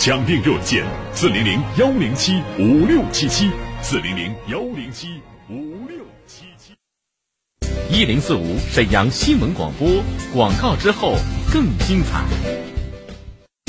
抢订热线：四零零幺零七五六七七，四零零幺零七五六七七。一零四五沈阳新闻广播广告之后更精彩。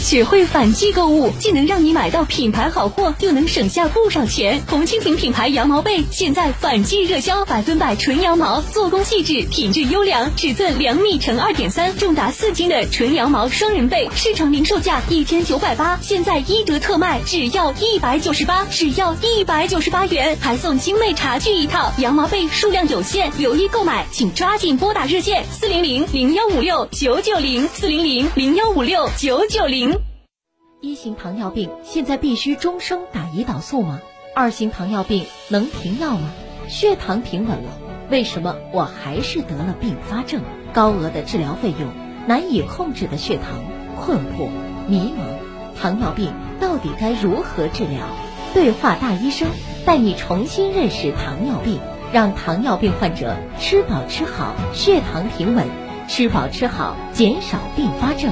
学会反季购物，既能让你买到品牌好货，又能省下不少钱。红蜻蜓品牌羊毛被现在反季热销，百分百纯羊毛，做工细致，品质优良，尺寸两米乘二点三，重达四斤的纯羊毛双人被，市场零售价一千九百八，现在一折特卖，只要一百九十八，只要一百九十八元，还送精美茶具一套。羊毛被数量有限，有意购买请抓紧拨打热线四零零零幺五六九九零四零零零幺五六九九零。一型糖尿病现在必须终生打胰岛素吗？二型糖尿病能停药吗？血糖平稳了，为什么我还是得了并发症？高额的治疗费用，难以控制的血糖，困惑、迷茫，糖尿病到底该如何治疗？对话大医生，带你重新认识糖尿病，让糖尿病患者吃饱吃好，血糖平稳，吃饱吃好，减少并发症。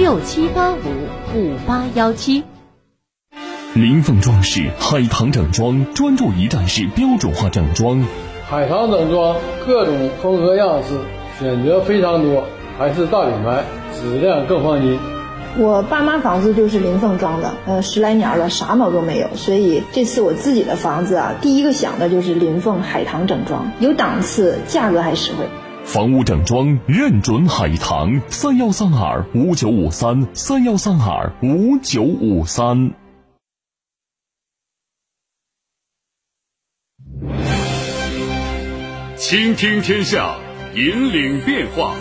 六七八五五八幺七，林凤装饰海棠整装专注一站式标准化整装。海棠整装各种风格样式选择非常多，还是大品牌，质量更放心。我爸妈房子就是林凤装的，呃，十来年了，啥毛都没有。所以这次我自己的房子啊，第一个想的就是林凤海棠整装，有档次，价格还实惠。房屋整装认准海棠，三幺三二五九五三，三幺三二五九五三。倾听天下，引领变化。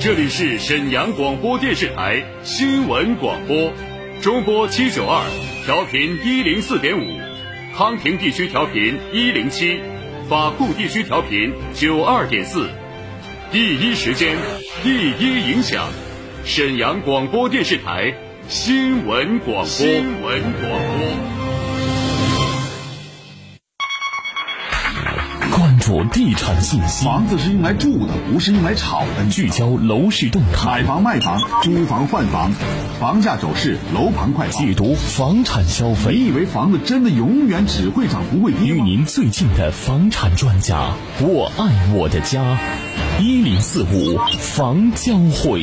这里是沈阳广播电视台新闻广播，中波七九二，调频一零四点五，康平地区调频一零七，法库地区调频九二点四。第一时间，第一影响，沈阳广播电视台新闻广播。新闻广播。关注地产信息。房子是用来住的，不是用来炒的。聚焦楼市动态。买房卖房，租房换房，房价走势，楼盘快解读房产消费。你以为房子真的永远只会涨不会跌与您最近的房产专家，我爱我的家。一零四五房交会，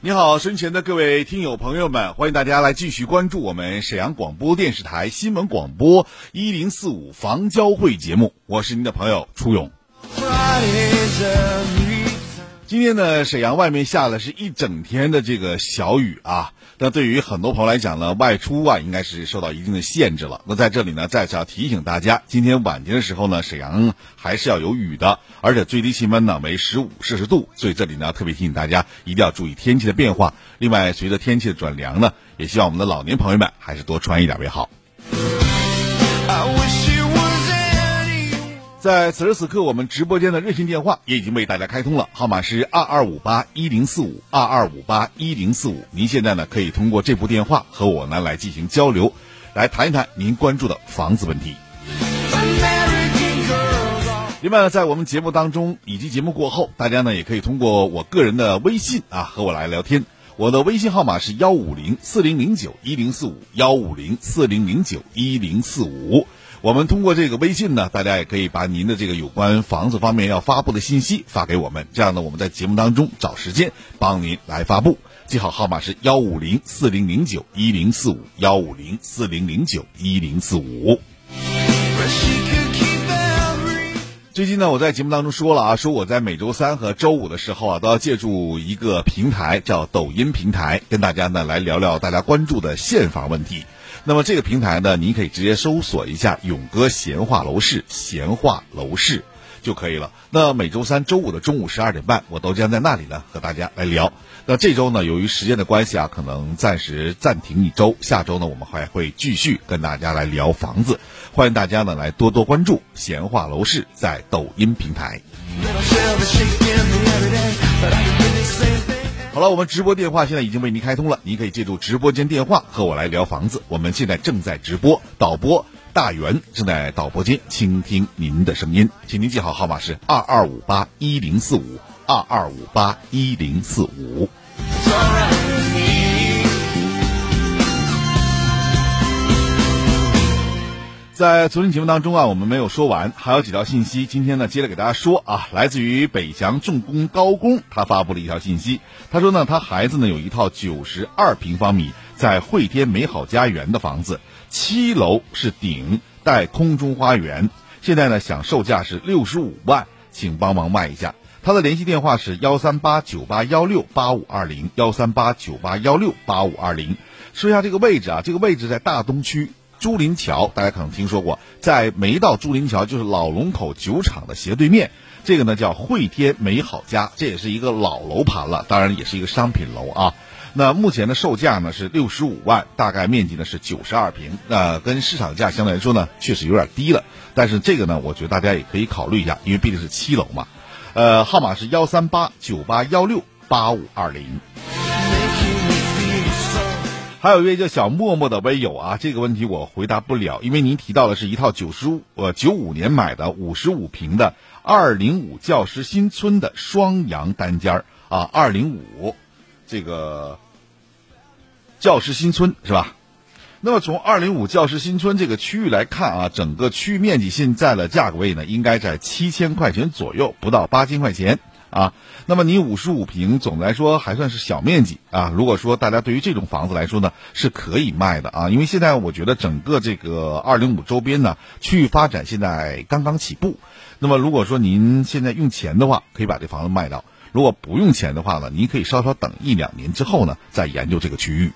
你好，身前的各位听友朋友们，欢迎大家来继续关注我们沈阳广播电视台新闻广播一零四五房交会节目，我是您的朋友初勇。今天呢，沈阳外面下了是一整天的这个小雨啊。那对于很多朋友来讲呢，外出啊应该是受到一定的限制了。那在这里呢，再次要提醒大家，今天晚间的时候呢，沈阳还是要有雨的，而且最低气温呢为十五摄氏度。所以这里呢，特别提醒大家一定要注意天气的变化。另外，随着天气的转凉呢，也希望我们的老年朋友们还是多穿一点为好。在此时此刻，我们直播间的热线电话也已经为大家开通了，号码是二二五八一零四五二二五八一零四五。您现在呢可以通过这部电话和我呢来进行交流，来谈一谈您关注的房子问题。另外呢，在我们节目当中以及节目过后，大家呢也可以通过我个人的微信啊和我来聊天。我的微信号码是幺五零四零零九一零四五幺五零四零零九一零四五。我们通过这个微信呢，大家也可以把您的这个有关房子方面要发布的信息发给我们，这样呢，我们在节目当中找时间帮您来发布。记好号码是幺五零四零零九一零四五幺五零四零零九一零四五。最近呢，我在节目当中说了啊，说我在每周三和周五的时候啊，都要借助一个平台叫抖音平台，跟大家呢来聊聊大家关注的现房问题。那么这个平台呢，您可以直接搜索一下“勇哥闲话楼市”，闲话楼市就可以了。那每周三、周五的中午十二点半，我都将在那里呢和大家来聊。那这周呢，由于时间的关系啊，可能暂时暂停一周。下周呢，我们还会继续跟大家来聊房子。欢迎大家呢来多多关注“闲话楼市”在抖音平台。好了，我们直播电话现在已经为您开通了，您可以借助直播间电话和我来聊房子。我们现在正在直播，导播大元正在导播间倾听您的声音，请您记好号码是二二五八一零四五二二五八一零四五。在昨天节目当中啊，我们没有说完，还有几条信息。今天呢，接着给大家说啊，来自于北翔重工高工，他发布了一条信息。他说呢，他孩子呢有一套九十二平方米在汇天美好家园的房子，七楼是顶带空中花园，现在呢想售价是六十五万，请帮忙卖一下。他的联系电话是幺三八九八幺六八五二零幺三八九八幺六八五二零。说一下这个位置啊，这个位置在大东区。朱林桥，大家可能听说过，在没到朱林桥就是老龙口酒厂的斜对面，这个呢叫汇天美好家，这也是一个老楼盘了，当然也是一个商品楼啊。那目前的售价呢是六十五万，大概面积呢是九十二平，那跟市场价相对来说呢确实有点低了，但是这个呢我觉得大家也可以考虑一下，因为毕竟是七楼嘛。呃，号码是幺三八九八幺六八五二零。还有一位叫小默默的微友啊，这个问题我回答不了，因为您提到的是一套九十五呃九五年买的五十五平的二零五教师新村的双阳单间儿啊，二零五这个教师新村是吧？那么从二零五教师新村这个区域来看啊，整个区域面积现在的价格位呢，应该在七千块钱左右，不到八千块钱。啊，那么你五十五平，总的来说还算是小面积啊。如果说大家对于这种房子来说呢，是可以卖的啊，因为现在我觉得整个这个二零五周边呢，区域发展现在刚刚起步。那么如果说您现在用钱的话，可以把这房子卖掉；如果不用钱的话呢，您可以稍稍等一两年之后呢，再研究这个区域。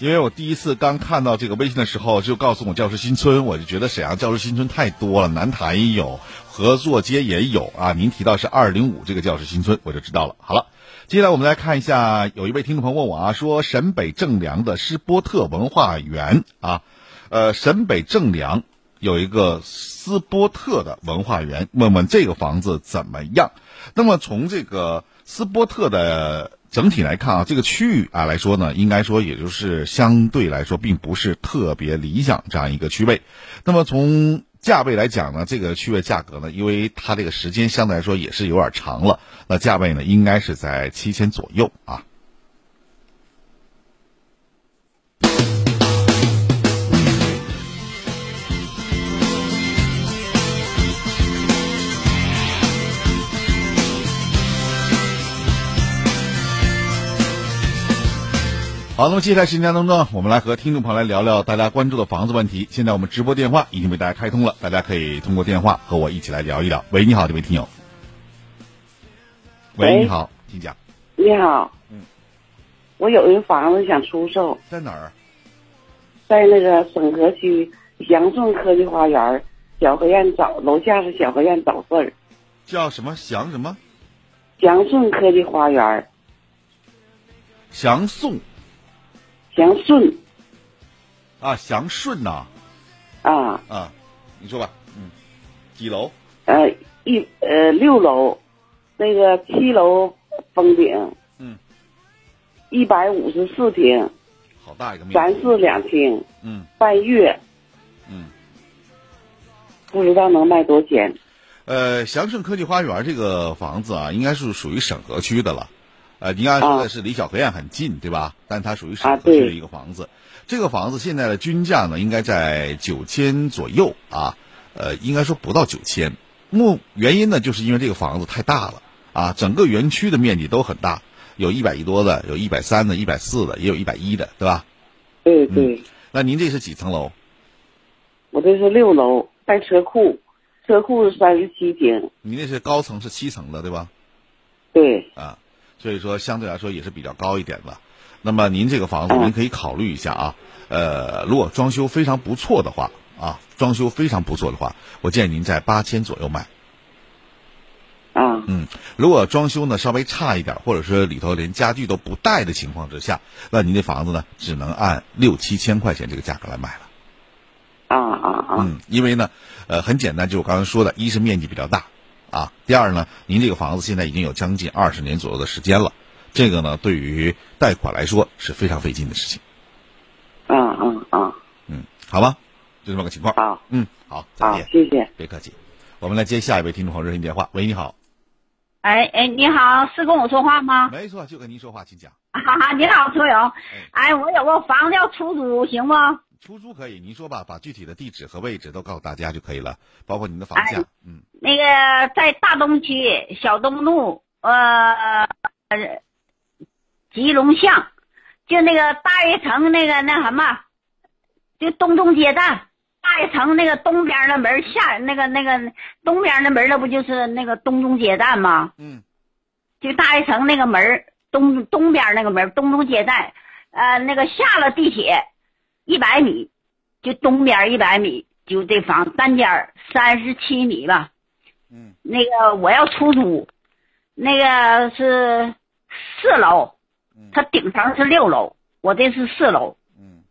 因为我第一次刚看到这个微信的时候，就告诉我教师新村，我就觉得沈阳教师新村太多了，南坛也有，合作街也有啊。您提到是二零五这个教师新村，我就知道了。好了，接下来我们来看一下，有一位听众朋友问我啊，说沈北正良的施波特文化园啊，呃，沈北正良有一个斯波特的文化园，问问这个房子怎么样？那么从这个斯波特的。整体来看啊，这个区域啊来说呢，应该说也就是相对来说并不是特别理想这样一个区位。那么从价位来讲呢，这个区位价格呢，因为它这个时间相对来说也是有点长了，那价位呢应该是在七千左右啊。好，那么接下来时间当中，我们来和听众朋友来聊聊大家关注的房子问题。现在我们直播电话已经为大家开通了，大家可以通过电话和我一起来聊一聊。喂，你好，这位听友。喂，你好，请讲。你好。嗯。我有一个房子想出售。在哪儿？在那个沈河区祥顺科技花园小河苑早楼下是小河苑早字儿。叫什么祥什么？祥顺科技花园。祥顺。祥顺，啊，祥顺呐，啊。啊，你说吧，嗯，几楼？呃，一呃六楼，那个七楼封顶，嗯，一百五十四平，好大一个面，三室两厅，嗯，半月，嗯，不知道能卖多少钱？呃，祥顺科技花园这个房子啊，应该是属于沈河区的了。呃，您刚才说的是离小河苑很近，对吧？但它属于沈河区的一个房子。这个房子现在的均价呢，应该在九千左右啊。呃，应该说不到九千。目原因呢，就是因为这个房子太大了啊，整个园区的面积都很大，有一百亿多的，有一百三的，一百四的，也有一百一的，对吧？对对。那您这是几层楼？我这是六楼，带车库，车库是三十七平。你那是高层是七层的，对吧？对。啊。所以说相对来说也是比较高一点的。那么您这个房子，您可以考虑一下啊。呃，如果装修非常不错的话啊，装修非常不错的话，我建议您在八千左右买。啊，嗯，如果装修呢稍微差一点，或者说里头连家具都不带的情况之下，那您这房子呢只能按六七千块钱这个价格来买了。啊啊啊！嗯，因为呢，呃，很简单，就我刚才说的，一是面积比较大，啊，第二呢，您这个房子现在已经有将近二十年左右的时间了，这个呢，对于贷款来说是非常费劲的事情。嗯嗯嗯，嗯，好吧，就这么个情况。啊，嗯，好，再见，谢谢，别客气。我们来接下一位听众朋友热线电话。喂，你好。哎哎，你好，是跟我说话吗？没错，就跟您说话，请讲。哈哈，你好，车友。哎，我有个房子要出租，行不？出租可以，您说吧，把具体的地址和位置都告诉大家就可以了，包括您的房价。嗯。那个在大东区小东路，呃，吉隆巷，就那个大悦城那个那什么，就东中街站。大悦城那个东边的门下那个那个东边的门，那不就是那个东中街站吗？嗯，就大悦城那个门东东边那个门东中街站，呃，那个下了地铁一百米，就东边一百米，就这房单间三十七米吧。嗯，那个我要出租，那个是四楼，它顶层是六楼，我这是四楼。嗯，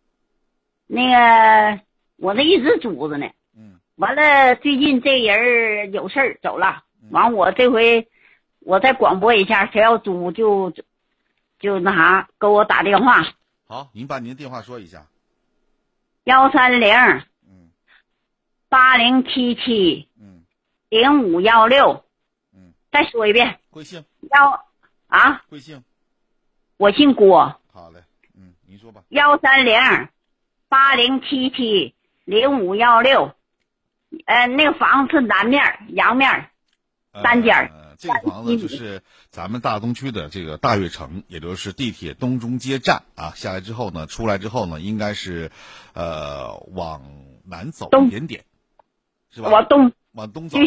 那个。我那一直租着呢，嗯，完了最近这人有事儿走了，完我这回我再广播一下，谁要租就就那啥给我打电话。好，您把您的电话说一下。幺三零，嗯，八零七七，嗯，零五幺六，嗯，再说一遍。贵姓？幺啊？贵姓？我姓郭。好嘞，嗯，您说吧。幺三零，八零七七。零五幺六，呃，那个房子是南面、阳面，单间呃，这个房子就是咱们大东区的这个大悦城，也就是地铁东中街站啊。下来之后呢，出来之后呢，应该是，呃，往南走一点点，是吧？往东，往东走。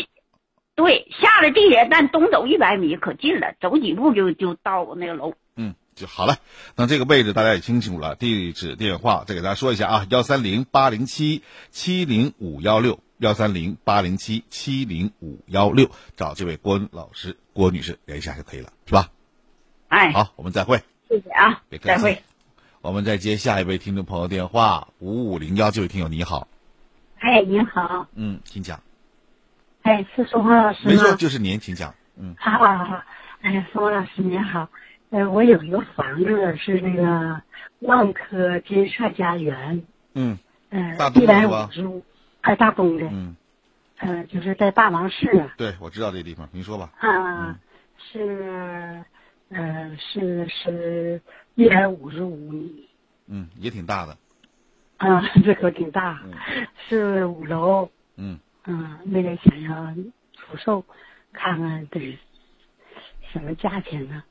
对，下了地铁站东走一百米，可近了，走几步就就到那个楼。嗯。就好了，那这个位置大家也清楚了，地址电话再给大家说一下啊，幺三零八零七七零五幺六，幺三零八零七七零五幺六，找这位郭老师、郭女士联系一下就可以了，是吧？哎，好，我们再会，谢谢啊，别客气。再会。我们再接下一位听众朋友电话，五五零幺，这位听友你好。哎，您好。嗯，请讲。哎，是宋华老师吗？没错，就是您，请讲。嗯。好好好，哎，宋华老师您好。呃，我有一个房子是那个万科金色家园，嗯，呃，一百五十五，在大东的，嗯，呃，就是在大王市啊。对，我知道这个地方，您说吧。啊，是，呃，是是一百五十五米。嗯，也挺大的。啊，这可挺大，是五楼。嗯。嗯，为了想要出售，看看得什么价钱呢？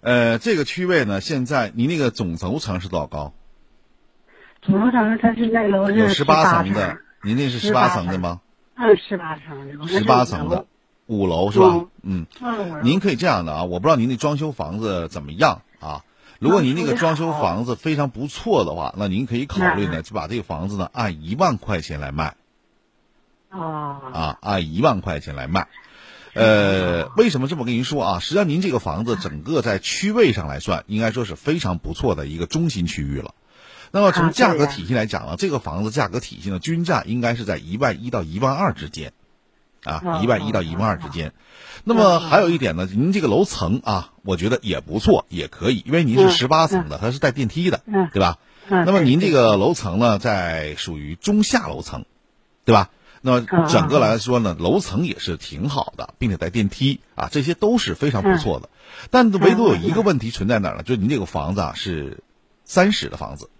呃，这个区位呢，现在你那个总楼层是多少高？总楼层它是那楼是有十八层的，您那是十八层的吗？嗯，十八层的。十八层的，五楼是吧？嗯。您可以这样的啊，我不知道您那装修房子怎么样啊？如果您那个装修房子非常不错的话，那您可以考虑呢，就把这个房子呢按一万块钱来卖。哦。啊，按一万块钱来卖。呃，为什么这么跟您说啊？实际上，您这个房子整个在区位上来算，应该说是非常不错的一个中心区域了。那么从价格体系来讲呢，这个房子价格体系呢，均价应该是在一万一到一万二之间，啊，一万一到一万二之间。那么还有一点呢，您这个楼层啊，我觉得也不错，也可以，因为您是十八层的，它是带电梯的，对吧？那么您这个楼层呢，在属于中下楼层，对吧？那么整个来说呢，楼层也是挺好的，并且带电梯啊，这些都是非常不错的。但唯独有一个问题存在哪儿呢？就是您这个房子啊是三室的房子。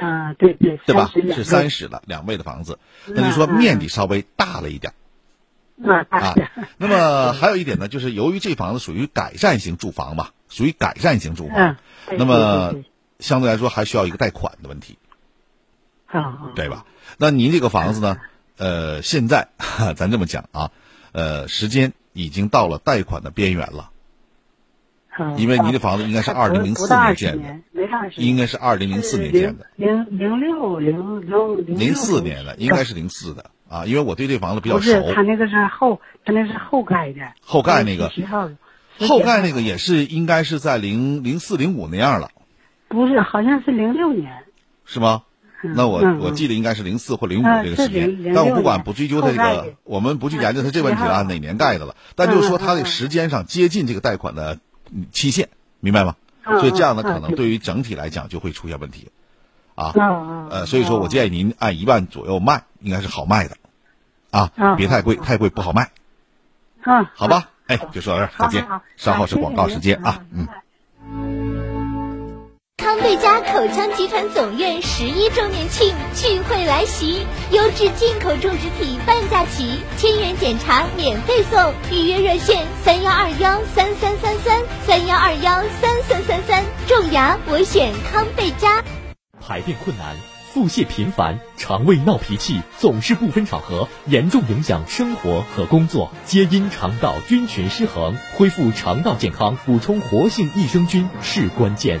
啊，对对，对吧？是三室的两卫的房子，那就说面积稍微大了一点。啊啊。那么还有一点呢，就是由于这房子属于改善型住房嘛，属于改善型住房，那么相对来说还需要一个贷款的问题。啊。对吧？那您这个房子呢？呃，现在咱这么讲啊，呃，时间已经到了贷款的边缘了，嗯因为您的房子应该是二零零四年建的，应该是二零零四年建的，零零六零零零四年的应该是零四的啊，因为我对这房子比较熟不是，。他那个是后，他那是后盖的，后盖那个后盖那个也是应该是在零零四零五那样了，不是，好像是零六年，是吗？那我嗯我记得应该是零四或零五这个时间但我不管不追究他这个我们不去研究它这问题了，哪年盖的了，但就是说它嗯嗯的时间上接近这个贷款的嗯期限，明白吗？嗯所以这样的可能对于整体来讲就会出现问题，啊呃，所以说我建议您按一万左右卖，应该是好卖的，啊，嗯别太贵，太贵不好卖，嗯，好吧？哎，就说到这儿，再见。稍后是广告时间啊，嗯。康贝佳口腔集团总院十一周年庆聚会来袭，优质进口种植体半价起，千元检查免费送，预约热线三幺二幺三三三三三幺二幺三三三三，种牙我选康贝佳。排便困难、腹泻频繁、肠胃闹脾气，总是不分场合，严重影响生活和工作，皆因肠道菌群失衡。恢复肠道健康，补充活性益生菌是关键。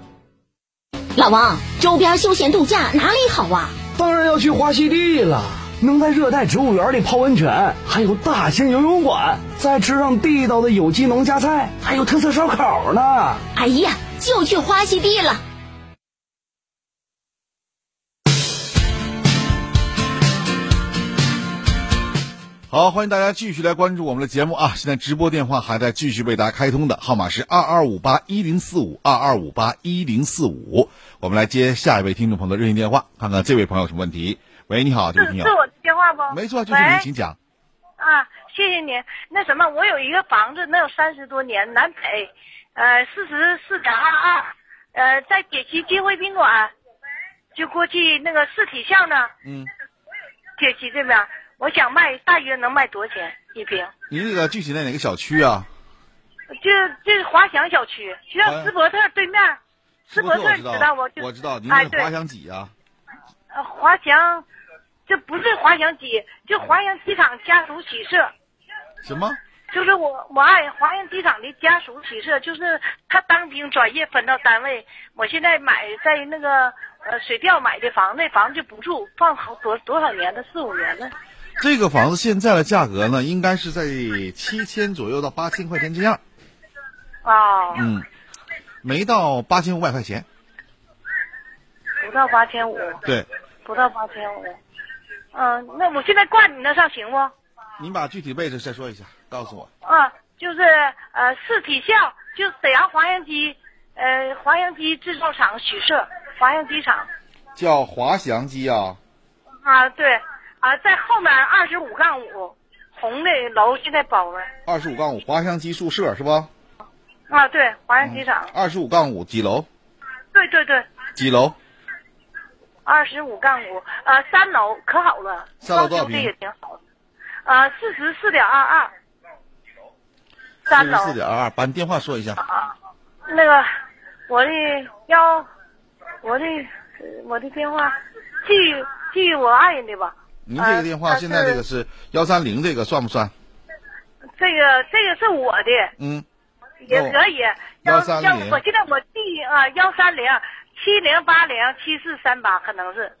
老王，周边休闲度假哪里好啊？当然要去花溪地了，能在热带植物园里泡温泉，还有大型游泳馆，再吃上地道的有机农家菜，还有特色烧烤呢。哎呀，就去花溪地了。好，欢迎大家继续来关注我们的节目啊！现在直播电话还在继续为大家开通的号码是二二五八一零四五二二五八一零四五。我们来接下一位听众朋友的热线电话，看看这位朋友有什么问题。喂，你好，这位朋友。是我的电话不？没错，就是您，请讲。啊，谢谢你。那什么，我有一个房子，能有三十多年，南北，呃，四十四点二二，呃，在铁西金汇宾馆，就过去那个四体巷呢。嗯。铁西这边，我想卖，大约能卖多少钱一平？你这个具体在哪个小区啊？就就是华翔小区，就像斯伯特对面。斯伯特我知道我就我知道，您哎对是华翔几啊？呃，华翔，这不是华翔几，就华翔机场家属喜社。什么？就是我我爱华阳机场的家属喜社，就是他当兵转业分到单位，我现在买在那个呃水调买的房，那房子就不住，放好多多少年了，四五年了。这个房子现在的价格呢，应该是在七千左右到八千块钱这样。哦，嗯，没到八千五百块钱。不到八千五，对，不到八千五。嗯，那我现在挂你那上行不？您把具体位置再说一下，告诉我。啊，就是呃市体校，就沈阳华阳机，呃华阳机制造厂许社，华阳机厂。叫华翔机啊。啊，对，啊，在后面二十五杠五，红的楼现在包了。二十五杠五滑翔机宿舍是吧？啊，对，华翔机场。二十五杠五几楼？对对对，几楼？二十五杠五，呃，三楼可好了，三楼多少平也挺好的，呃，四十四点二二，三楼四点二二，把你电话说一下。啊那个我的幺，我的呃我的电话，记记我爱人的吧。您这个电话呃现在这个是幺三零，这个算不算？这个这个是我的，嗯，也可以。幺三零幺我现在我第啊，幺三零七零八零七四三八，可能是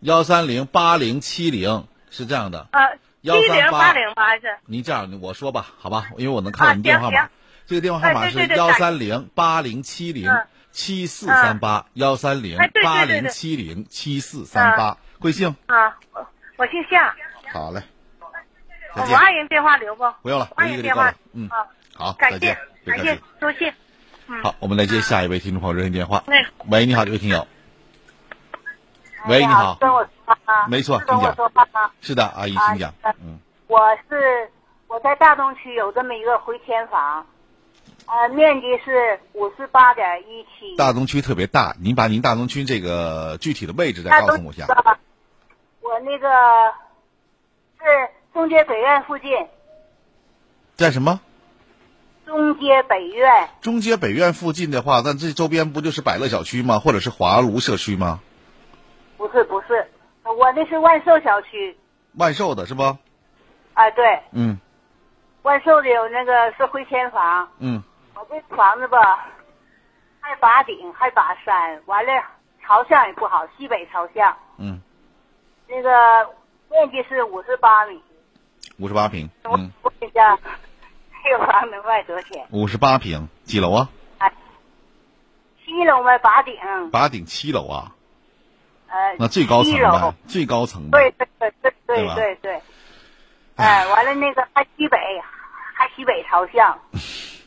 幺三零八零七零是这样的。呃七零八零吧，还是您这样，我说吧，好吧，因为我能看到您电话码啊行行。这个电话号码是幺三零八零七零嗯七四三八，幺三零八零七零七四三八，贵姓？啊，我我姓夏，好嘞。我爱人电话留不？不用了，我爱人电话。嗯，啊，好，感谢再见，别感谢多谢。嗯，好，我们来接下一位听众朋友热线电话哎。喂，你好，这位听友。喂，你好。跟我说话吗？没错，是跟我请讲。说话吗？是的，阿姨，啊请讲。嗯，我是我在大东区有这么一个回迁房，呃，面积是五十八点一七。大东区特别大，您把您大东区这个具体的位置再告诉我一下。吧我那个是中街北苑附近，在什么？中街北苑中街北苑附近的话，那这周边不就是百乐小区吗？或者是华庐社区吗？不是不是，我那是万寿小区，万寿的是不？啊对，嗯万寿的有那个是回迁房，嗯，我这房子吧，还把顶还把山，完了朝向也不好，西北朝向。嗯，那个面积是五十八米，五十八平。嗯，我问一下，这个房能卖多少钱？五十八平，几楼啊？七楼卖把顶，八顶七楼啊？呃，那最高层呗，最高层呗。对对对对对对对对，哎，完了那个还西北，还西北朝向，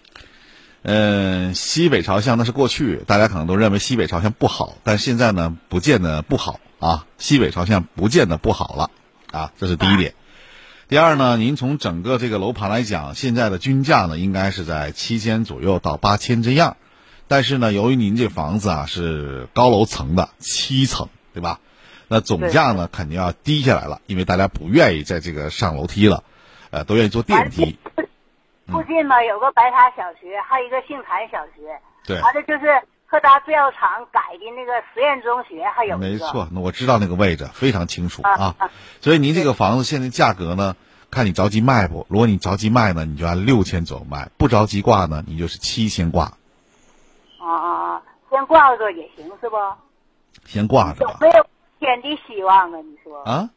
嗯，西北朝向那是过去，大家可能都认为西北朝向不好，但现在呢，不见得不好啊。西北朝向不见得不好了啊，这是第一点。第二呢，您从整个这个楼盘来讲，现在的均价呢，应该是在七千左右到八千这样。但是呢，由于您这房子啊是高楼层的七层，对吧？那总价呢肯定要低下来了，因为大家不愿意在这个上楼梯了，呃，都愿意坐电梯。附近嘛有个白塔小学，还有一个杏坛小学，对，完了就是柯达制药厂改的那个实验中学，还有没错，那我知道那个位置非常清楚啊啊。所以您这个房子现在价格呢，看你着急卖不？如果你着急卖呢，你就按六千左右卖；不着急挂呢，你就是七千挂，啊啊啊，先挂着也行是不？先挂着吧。有没有天的希望啊？你说？啊，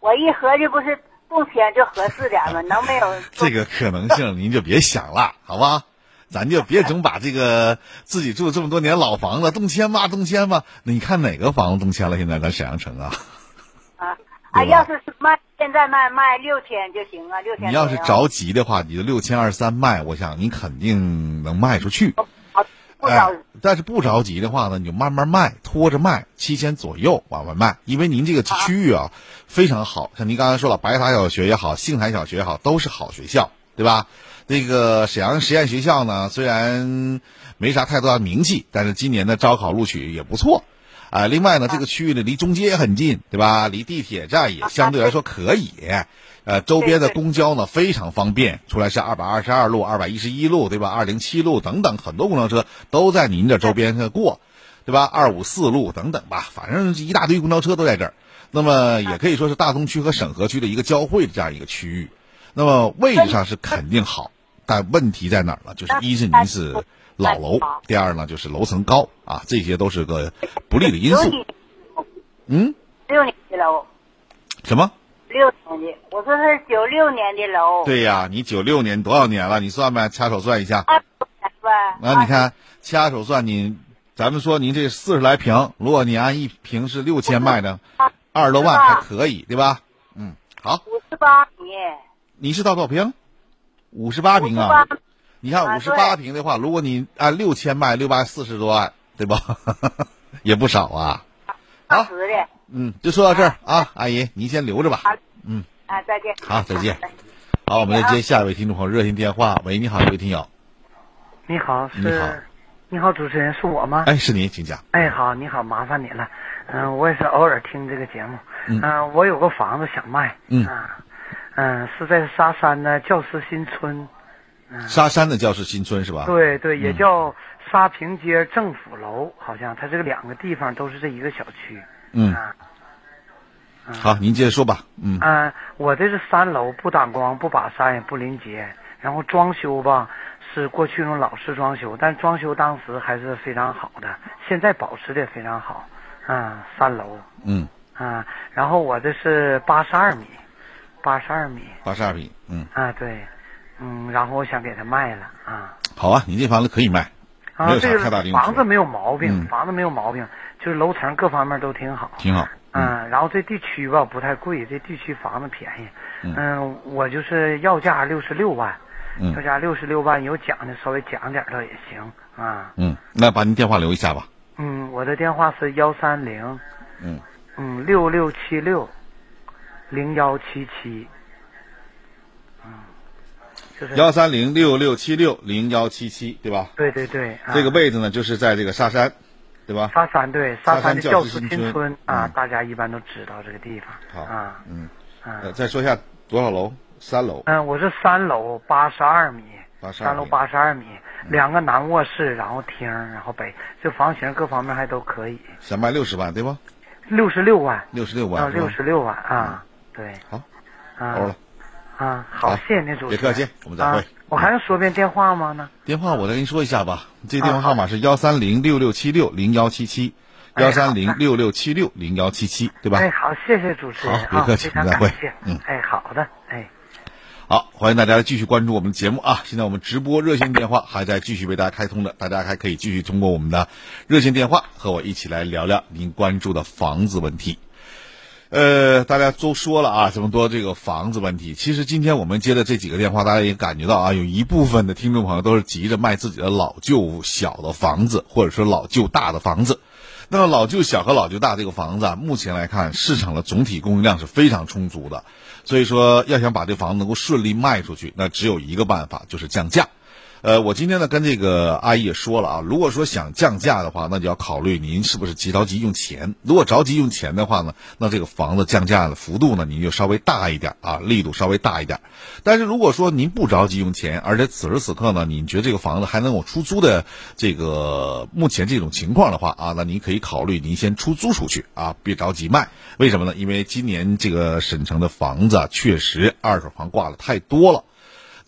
我一合计不是动迁就合适点嘛？能没有？这个可能性您就别想了，好吧？咱就别总把这个自己住这么多年老房子动迁吧，动迁吧。你看哪个房子动迁了？现在咱沈阳城啊，啊啊！要是卖现在卖卖六千就行啊，六千。你要是着急的话，你就六千二三卖，我想你肯定能卖出去。不着急哎，但是不着急的话呢，你就慢慢卖，拖着卖，七千左右往外卖。因为您这个区域啊非常好，像您刚才说了，白塔小学也好，杏坛小学也好，都是好学校，对吧？那个沈阳实验学校呢，虽然没啥太多的名气，但是今年的招考录取也不错。啊、另外呢，这个区域呢离中街也很近，对吧？离地铁站也相对来说可以。呃，周边的公交呢非常方便，出来是二百二十二路、二百一十一路，对吧？二零七路等等，很多公交车都在您这周边上过，对吧？二五四路等等吧，反正一大堆公交车都在这儿。那么也可以说是大东区和沈河区的一个交汇的这样一个区域。那么位置上是肯定好，但问题在哪儿呢？就是一是您是老楼，第二呢就是楼层高啊，这些都是个不利的因素。嗯，六年的楼，什么？六年的，我说是九六年的楼。对呀，你九六年多少年了？你算呗，掐手算一下。二十年呗。啊，你看掐手算你，咱们说您这四十来平，如果你按一平是六千卖的，二十多万还可以，对吧？嗯，好。五十八平。你是到多少平？五十八平啊！你看五十八平的话，如果你按六千卖，六百四十多万，对吧？也不少啊。当时的。嗯，就说到这儿啊，阿姨，您先留着吧。嗯。啊，再见。好，再见。好，我们再接下一位听众朋友热线电话。喂，你好，这位听友。你好，你好是，你好，主持人是我吗？哎，是您，请讲。哎，好，你好，麻烦你了。嗯、我也是偶尔听这个节目。嗯我有个房子想卖。嗯啊，嗯、是在沙山的教师新村。沙山的教师新村是吧？对对，也嗯叫沙坪街政府楼，好像它这个两个地方都是这一个小区。嗯，啊好，您接着说吧。嗯嗯、我这是三楼，不挡光，不把山，也不临街。然后装修吧，是过去那种老式装修，但装修当时还是非常好的，现在保持的也非常好。嗯，三楼，嗯，啊，然后我这是八十二米，八十二米，八十二米。嗯，啊，对，嗯，然后我想给他卖了啊。好啊，你这房子可以卖，没啊，这个房子没有毛病，嗯房子没有毛病，就是楼层各方面都挺好。挺好。嗯，然后这地区吧不太贵，这地区房子便宜。嗯嗯，我就是要价六十六万，嗯要价六十六万，有讲的稍微讲点儿倒也行啊。嗯，那把您电话留一下吧。嗯，我的电话是幺三零嗯嗯六六七六零幺七七。嗯，就是幺三零六六七六零幺七七，对吧？对对对，啊这个位置呢，就是在这个沙山，对吧？沙山对沙沙山的教教师新村村啊，嗯大家一般都知道这个地方。好啊，嗯，啊呃，再说一下多少楼？三楼，嗯，我是三楼八十二米，三楼八十二米，两个南卧室，然后厅，然后北，这房型各方面还都可以。想卖六十万，对吧？六十六万，六十六万，啊，六十六万啊，对。好，啊欧了，啊，好好，谢谢您主持人。别客气我们再会啊我还要说遍电话吗呢？电话我再跟您说一下吧，这个电话号码是幺三零六六七六零幺七七，幺三零六六七六零幺七七，对吧？哎，好，谢谢主持人啊，好别客气非常再会感谢。嗯哎，好的，哎。好，欢迎大家继续关注我们的节目啊！现在我们直播热线电话还在继续为大家开通的，大家还可以继续通过我们的热线电话和我一起来聊聊您关注的房子问题。呃，大家都说了啊，这么多这个房子问题，其实今天我们接的这几个电话，大家也感觉到啊，有一部分的听众朋友都是急着卖自己的老旧小的房子，或者说老旧大的房子。那么老旧小和老旧大这个房子啊，目前来看市场的总体供应量是非常充足的，所以说要想把这房子能够顺利卖出去，那只有一个办法，就是降价。呃，我今天呢跟这个阿姨也说了啊，如果说想降价的话，那就要考虑您是不是急着急用钱。如果着急用钱的话呢，那这个房子降价的幅度呢，您就稍微大一点啊，力度稍微大一点。但是如果说您不着急用钱，而且此时此刻呢，您觉得这个房子还能有出租的这个目前这种情况的话啊，那您可以考虑您先出租出去啊，别着急卖。为什么呢？因为今年这个省城的房子啊，确实二手房挂的太多了。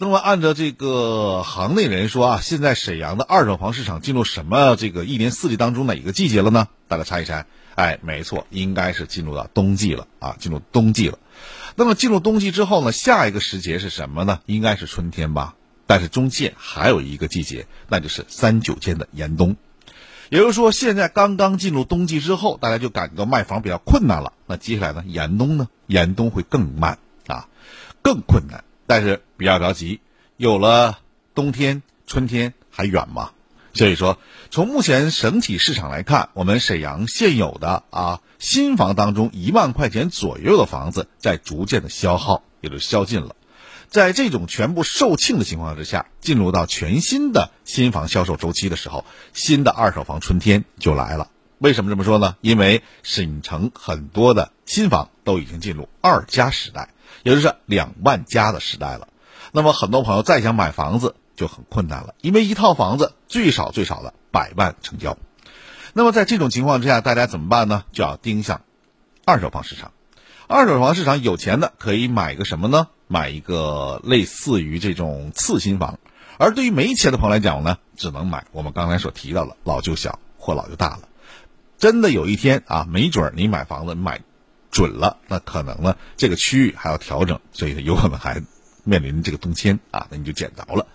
那么，按照这个行内人说啊，现在沈阳的二手房市场进入什么这个一年四季当中哪一个季节了呢？大家猜一猜？哎，没错，应该是进入到冬季了啊，进入冬季了。那么进入冬季之后呢，下一个时节是什么呢？应该是春天吧。但是中间还有一个季节，那就是三九间的严冬。也就是说，现在刚刚进入冬季之后，大家就感觉到卖房比较困难了。那接下来呢，严冬呢，严冬会更慢啊，更困难。但是不要着急，有了冬天，春天还远吗？所以说，从目前整体市场来看，我们沈阳现有的啊新房当中，一万块钱左右的房子在逐渐的消耗，也就消尽了。在这种全部售罄的情况之下，进入到全新的新房销售周期的时候，新的二手房春天就来了。为什么这么说呢？因为沈城很多的新房都已经进入二加时代，也就是两万加的时代了。那么很多朋友再想买房子就很困难了，因为一套房子最少最少的百万成交。那么在这种情况之下，大家怎么办呢？就要盯上二手房市场。二手房市场有钱的可以买个什么呢？买一个类似于这种次新房。而对于没钱的朋友来讲呢，只能买我们刚才所提到的老旧小或老旧大了。真的有一天啊，没准儿你买房子买准了，那可能呢这个区域还要调整，所以呢有可能还面临这个动迁啊，那你就捡着了。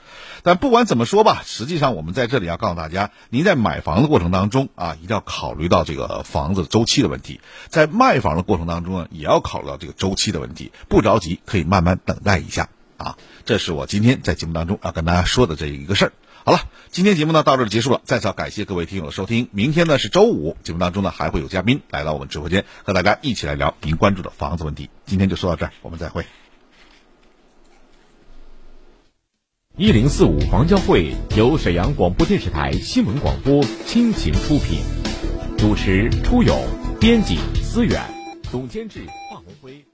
但不管怎么说吧，实际上我们在这里要告诉大家，您在买房的过程当中啊，一定要考虑到这个房子周期的问题；在卖房的过程当中呢，也要考虑到这个周期的问题。不着急，可以慢慢等待一下啊。这是我今天在节目当中要跟大家说的这一个事儿。好了，今天节目呢到这儿结束了，再次感谢各位听友的收听。明天呢是周五，节目当中呢还会有嘉宾来到我们直播间，和大家一起来聊您关注的房子问题。今天就说到这儿，我们再会。一零四五房交会由沈阳广播电视台新闻广播倾情出品，主持初勇，编辑思远，总监制华红辉。